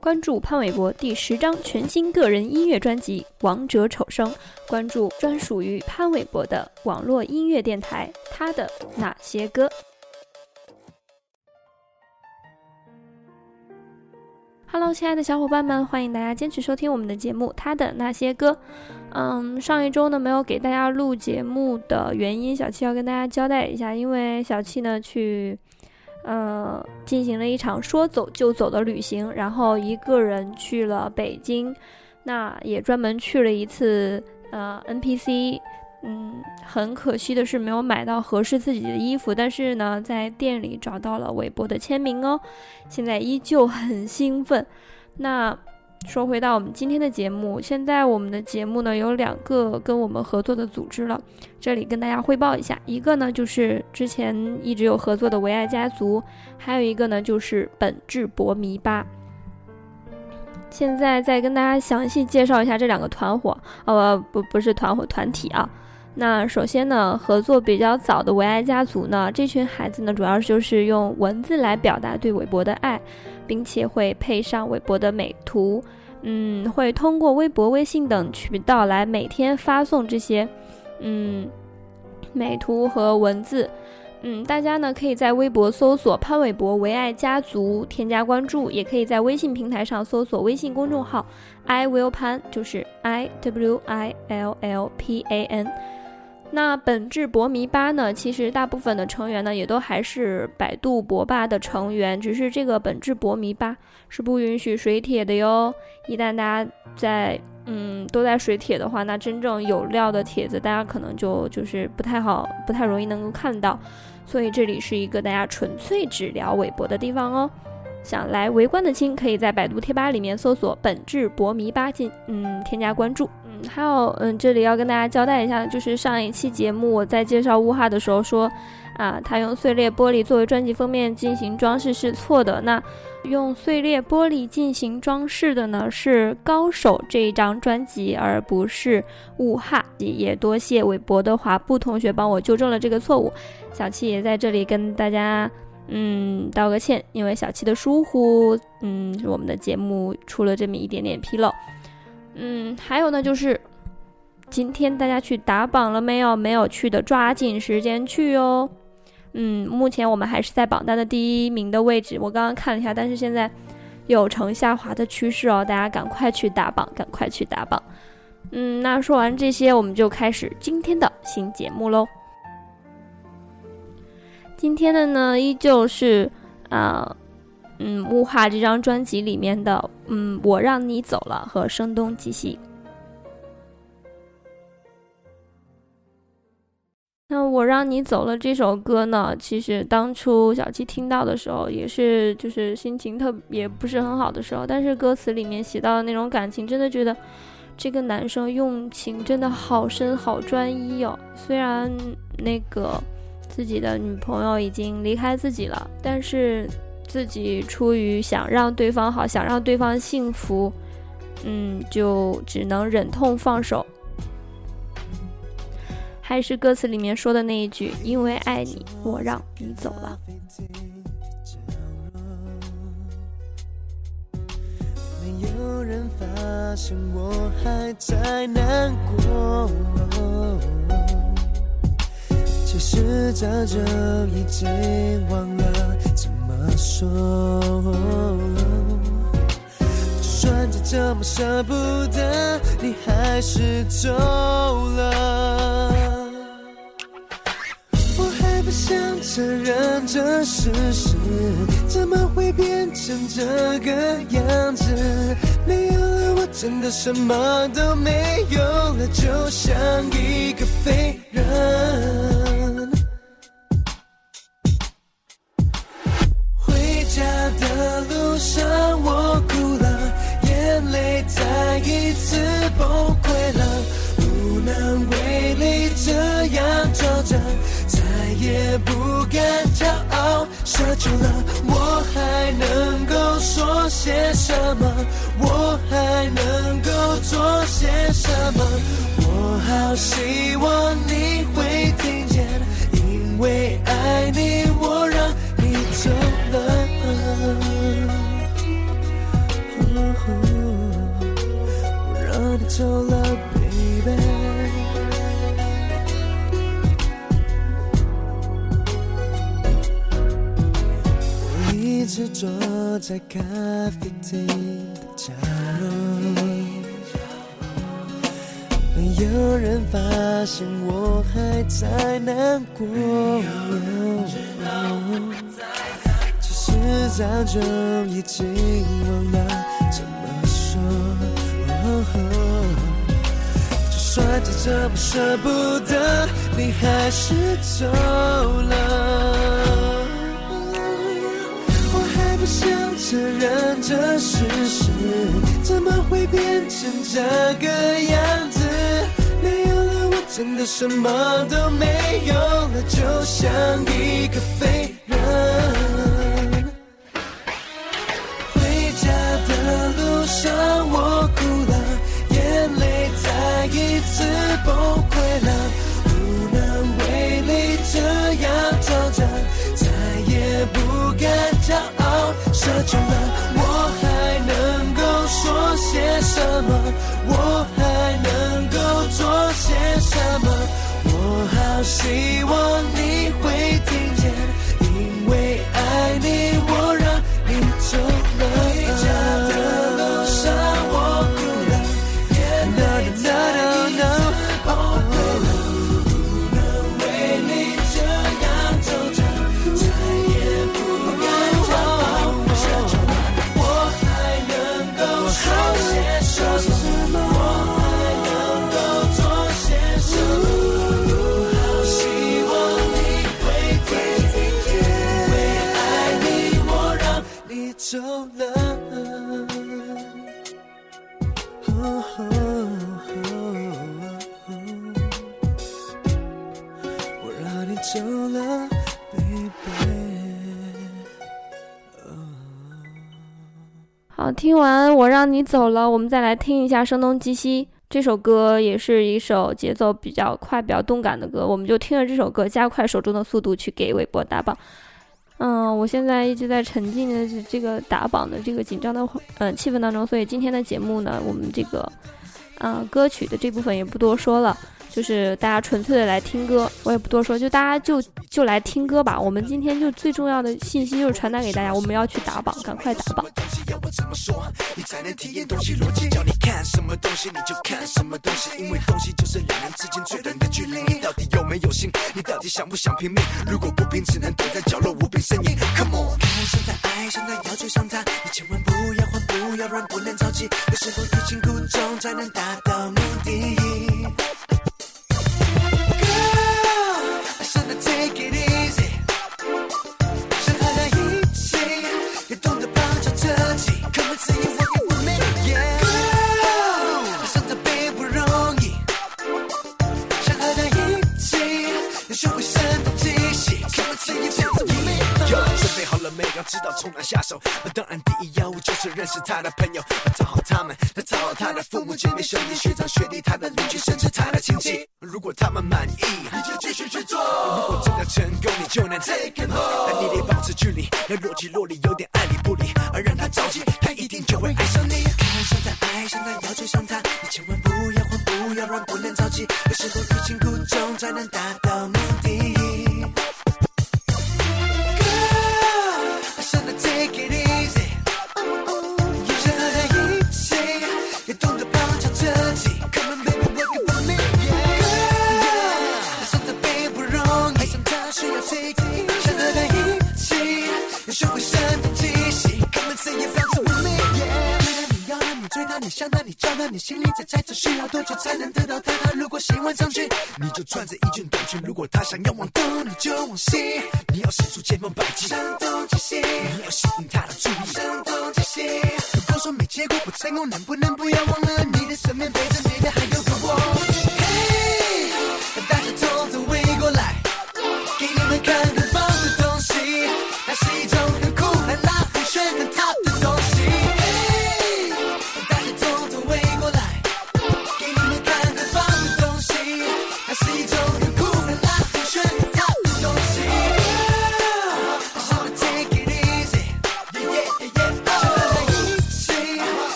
关注潘玮柏第十张全新个人音乐专辑《王者丑生》，关注专属于潘玮柏的网络音乐电台，他的那些歌。Hello，亲爱的小伙伴们，欢迎大家坚持收听我们的节目《他的那些歌》。嗯，上一周呢没有给大家录节目的原因，小七要跟大家交代一下，因为小七呢去。呃，进行了一场说走就走的旅行，然后一个人去了北京，那也专门去了一次呃 NPC，嗯，很可惜的是没有买到合适自己的衣服，但是呢，在店里找到了韦伯的签名哦，现在依旧很兴奋，那。说回到我们今天的节目，现在我们的节目呢有两个跟我们合作的组织了，这里跟大家汇报一下，一个呢就是之前一直有合作的唯爱家族，还有一个呢就是本质博迷吧。现在再跟大家详细介绍一下这两个团伙，呃不不是团伙团体啊。那首先呢，合作比较早的唯爱家族呢，这群孩子呢主要就是用文字来表达对韦博的爱。并且会配上韦博的美图，嗯，会通过微博、微信等渠道来每天发送这些，嗯，美图和文字，嗯，大家呢可以在微博搜索潘玮柏唯爱家族添加关注，也可以在微信平台上搜索微信公众号 “i will pan”，，就是 I W I L L P A N。那本质博迷吧呢？其实大部分的成员呢，也都还是百度博吧的成员，只是这个本质博迷吧是不允许水帖的哟。一旦大家在嗯都在水帖的话，那真正有料的帖子，大家可能就就是不太好，不太容易能够看到。所以这里是一个大家纯粹只聊微博的地方哦。想来围观的亲，可以在百度贴吧里面搜索本质博迷吧进嗯添加关注。嗯还有，嗯，这里要跟大家交代一下，就是上一期节目我在介绍乌哈的时候说，啊，他用碎裂玻璃作为专辑封面进行装饰是错的。那用碎裂玻璃进行装饰的呢是高手这一张专辑，而不是乌哈。也多谢韦博的华布同学帮我纠正了这个错误。小七也在这里跟大家，嗯，道个歉，因为小七的疏忽，嗯，我们的节目出了这么一点点纰漏。嗯，还有呢，就是今天大家去打榜了没有？没有去的，抓紧时间去哦。嗯，目前我们还是在榜单的第一名的位置，我刚刚看了一下，但是现在有呈下滑的趋势哦，大家赶快去打榜，赶快去打榜。嗯，那说完这些，我们就开始今天的新节目喽。今天的呢，依旧是啊。嗯，雾化这张专辑里面的，嗯，我让你走了和声东击西。那我让你走了这首歌呢，其实当初小七听到的时候，也是就是心情特也不是很好的时候，但是歌词里面写到的那种感情，真的觉得这个男生用情真的好深好专一哦。虽然那个自己的女朋友已经离开自己了，但是。自己出于想让对方好，想让对方幸福，嗯，就只能忍痛放手。还是歌词里面说的那一句：“因为爱你，我让你走了。”没有人发现我还在难过，其实早就已经忘了怎么。说，就算再怎么舍不得，你还是走了。我还不想承认这事实，怎么会变成这个样子？没有了，我真的什么都没有了，就像一个废人。再也不敢骄傲，奢求了，我还能够说些什么？我还能够做些什么？我好希坐在咖啡厅的角落，没有人发现我还在难过。其实早就已经忘了怎么说。就算再怎么舍不得，你还是走了。不想承认这事实，怎么会变成这个样子？没有了我，真的什么都没有了，就像一个废希望你听完我让你走了，我们再来听一下《声东击西》这首歌，也是一首节奏比较快、比较动感的歌。我们就听着这首歌，加快手中的速度去给韦伯打榜。嗯，我现在一直在沉浸的这个打榜的这个紧张的呃气氛当中，所以今天的节目呢，我们这个呃歌曲的这部分也不多说了，就是大家纯粹的来听歌，我也不多说，就大家就就来听歌吧。我们今天就最重要的信息就是传达给大家，我们要去打榜，赶快打榜。东西要我怎么说，你才能体验东西逻辑？叫你看什认识他的朋友，讨好他们，要找好他的父母、姐妹、兄弟、学长、学弟、他的邻居，甚至他的亲戚。如果他们满意，你就继续去做。如果真的成功，你就能 take him home。但你得保持距离，要若即若离，有点爱理不理，而让他着急，他一定就会爱上你。看上他，爱上他，要追上他，那，你叫他，你心里在猜测需要多久才能得到他？他如果喜欢上去，你就穿着一件短裙；如果他想要往东，你就往西。你要使出千方百计，声东击西，你要吸引他的注意，声东击西。如果说没结果不成功，能不能不要忘了你的身边陪着你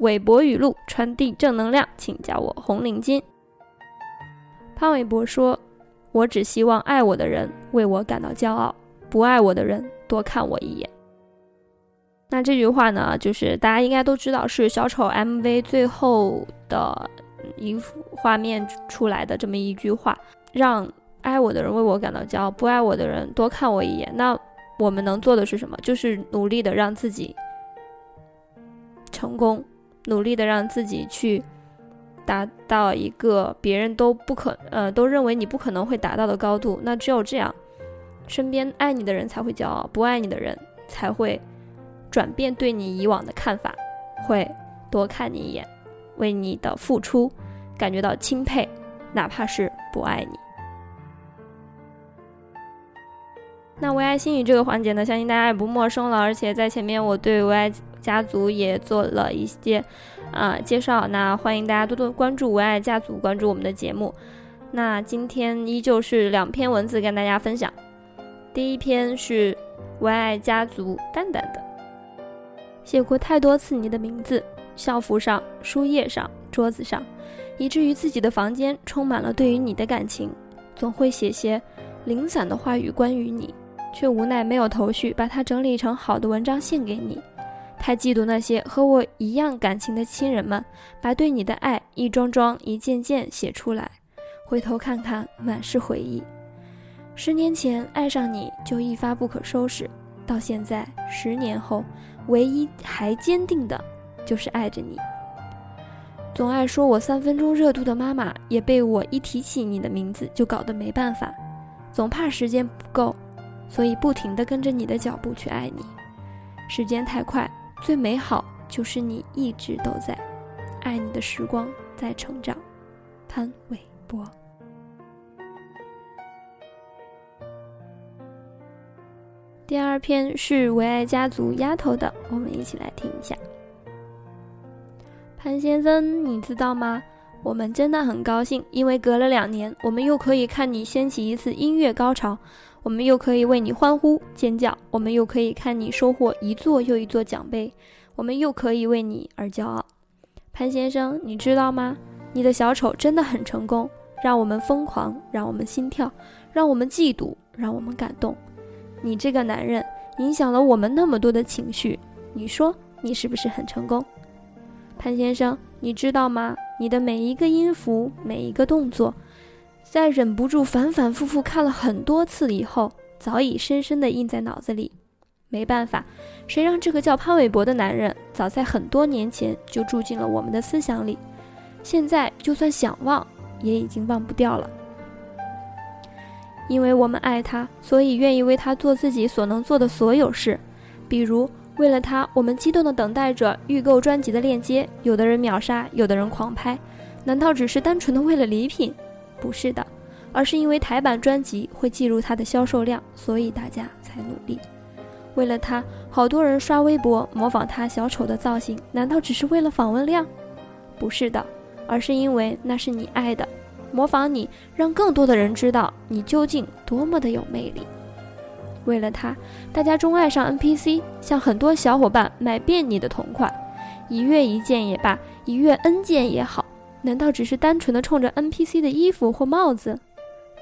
韦博语录传递正能量，请叫我红领巾。潘玮柏说：“我只希望爱我的人为我感到骄傲，不爱我的人多看我一眼。”那这句话呢，就是大家应该都知道，是小丑 MV 最后的一幅画面出来的这么一句话，让爱我的人为我感到骄傲，不爱我的人多看我一眼。那我们能做的是什么？就是努力的让自己成功，努力的让自己去达到一个别人都不可呃都认为你不可能会达到的高度。那只有这样，身边爱你的人才会骄傲，不爱你的人才会。转变对你以往的看法，会多看你一眼，为你的付出感觉到钦佩，哪怕是不爱你。那唯爱心语这个环节呢，相信大家也不陌生了。而且在前面我对唯爱家族也做了一些啊介绍，那欢迎大家多多关注唯爱家族，关注我们的节目。那今天依旧是两篇文字跟大家分享，第一篇是唯爱家族淡淡的。写过太多次你的名字，校服上、书页上、桌子上，以至于自己的房间充满了对于你的感情。总会写些零散的话语关于你，却无奈没有头绪，把它整理成好的文章献给你。太嫉妒那些和我一样感情的亲人们，把对你的爱一桩桩、一件件写出来。回头看看，满是回忆。十年前爱上你就一发不可收拾，到现在十年后。唯一还坚定的，就是爱着你。总爱说我三分钟热度的妈妈，也被我一提起你的名字就搞得没办法。总怕时间不够，所以不停地跟着你的脚步去爱你。时间太快，最美好就是你一直都在。爱你的时光在成长。潘玮柏。第二篇是唯爱家族丫头的，我们一起来听一下。潘先生，你知道吗？我们真的很高兴，因为隔了两年，我们又可以看你掀起一次音乐高潮，我们又可以为你欢呼尖叫，我们又可以看你收获一座又一座奖杯，我们又可以为你而骄傲。潘先生，你知道吗？你的小丑真的很成功，让我们疯狂，让我们心跳，让我们嫉妒，让我们感动。你这个男人影响了我们那么多的情绪，你说你是不是很成功，潘先生？你知道吗？你的每一个音符，每一个动作，在忍不住反反复复看了很多次以后，早已深深的印在脑子里。没办法，谁让这个叫潘玮柏的男人早在很多年前就住进了我们的思想里，现在就算想忘，也已经忘不掉了。因为我们爱他，所以愿意为他做自己所能做的所有事，比如为了他，我们激动地等待着预购专辑的链接，有的人秒杀，有的人狂拍，难道只是单纯的为了礼品？不是的，而是因为台版专辑会记录他的销售量，所以大家才努力。为了他，好多人刷微博模仿他小丑的造型，难道只是为了访问量？不是的，而是因为那是你爱的。模仿你，让更多的人知道你究竟多么的有魅力。为了他，大家钟爱上 NPC，向很多小伙伴买遍你的同款，一月一件也罢，一月 N 件也好，难道只是单纯的冲着 NPC 的衣服或帽子？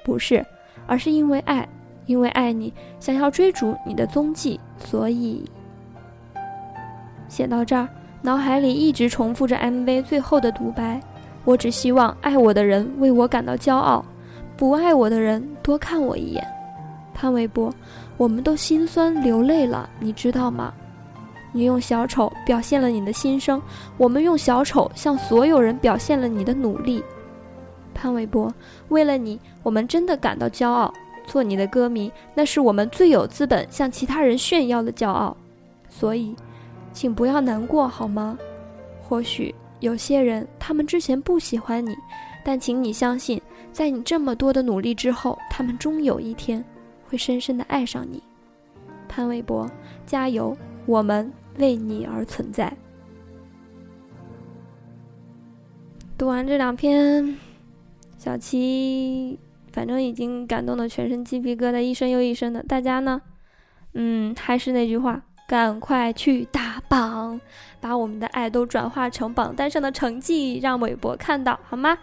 不是，而是因为爱，因为爱你，想要追逐你的踪迹，所以写到这儿，脑海里一直重复着 MV 最后的独白。我只希望爱我的人为我感到骄傲，不爱我的人多看我一眼。潘玮柏，我们都心酸流泪了，你知道吗？你用小丑表现了你的心声，我们用小丑向所有人表现了你的努力。潘玮柏，为了你，我们真的感到骄傲。做你的歌迷，那是我们最有资本向其他人炫耀的骄傲。所以，请不要难过好吗？或许。有些人，他们之前不喜欢你，但请你相信，在你这么多的努力之后，他们终有一天会深深的爱上你。潘玮柏，加油！我们为你而存在。读完这两篇，小七反正已经感动的全身鸡皮疙瘩一身又一身的。大家呢？嗯，还是那句话，赶快去打榜，把我们的爱都转化成榜单上的成绩，让韦博看到，好吗？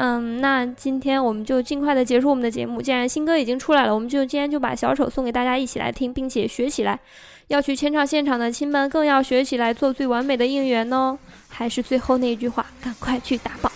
嗯，那今天我们就尽快的结束我们的节目。既然新歌已经出来了，我们就今天就把小丑送给大家，一起来听，并且学起来。要去签唱现场的亲们，更要学起来，做最完美的应援哦。还是最后那句话，赶快去打榜。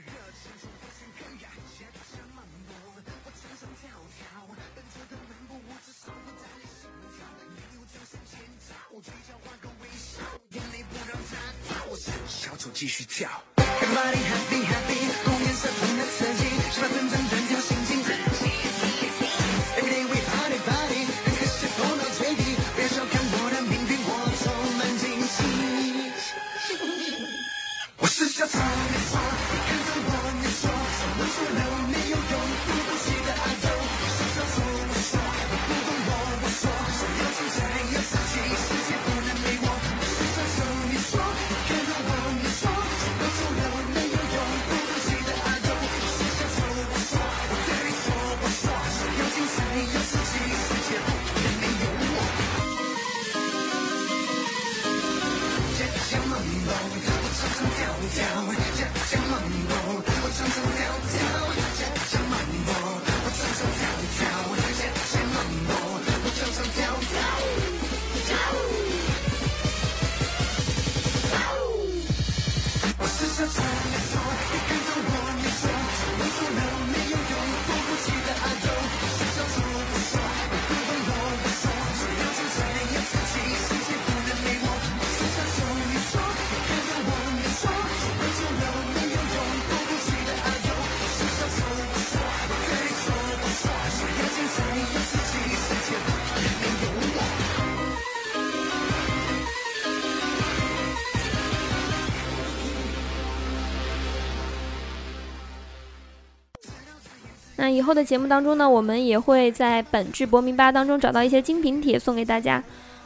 热情从不曾更改，且不想盲。我唱常跳跳，我车的漫步，我这少年胆量，心跳。你有转身尖叫，我嘴角画个微笑，眼泪不让它掉。我是小丑，继续跳。Good morning，Happy happy。以后的节目当中呢，我们也会在本质博明吧当中找到一些精品帖送给大家。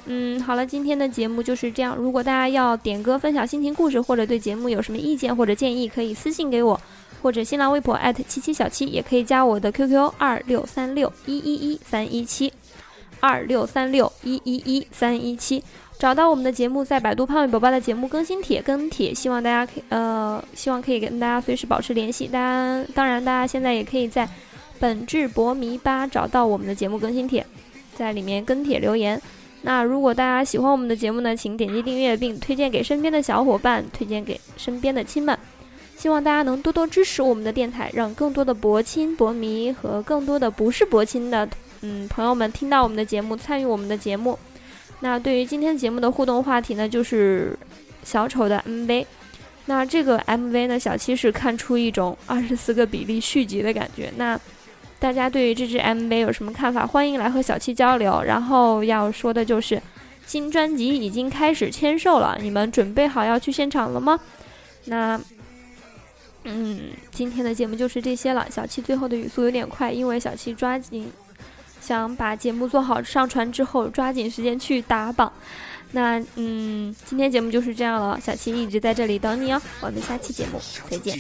嗯，好了，今天的节目就是这样。如果大家要点歌、分享心情故事，或者对节目有什么意见或者建议，可以私信给我，或者新浪微博七七小七，也可以加我的 QQ 二六三六一一一三一七二六三六一一一三一七。找到我们的节目，在百度胖伟宝宝的节目更新帖跟帖，希望大家可以呃，希望可以跟大家随时保持联系。大家当然，大家现在也可以在本质博迷吧找到我们的节目更新帖，在里面跟帖留言。那如果大家喜欢我们的节目呢，请点击订阅并推荐给身边的小伙伴，推荐给身边的亲们。希望大家能多多支持我们的电台，让更多的博亲、博迷和更多的不是博亲的嗯朋友们听到我们的节目，参与我们的节目。那对于今天节目的互动话题呢，就是小丑的 MV。那这个 MV 呢，小七是看出一种二十四个比例续集的感觉。那大家对于这支 MV 有什么看法？欢迎来和小七交流。然后要说的就是，新专辑已经开始签售了，你们准备好要去现场了吗？那嗯，今天的节目就是这些了。小七最后的语速有点快，因为小七抓紧想把节目做好，上传之后抓紧时间去打榜。那嗯，今天节目就是这样了，小七一直在这里等你哦。我们下期节目再见。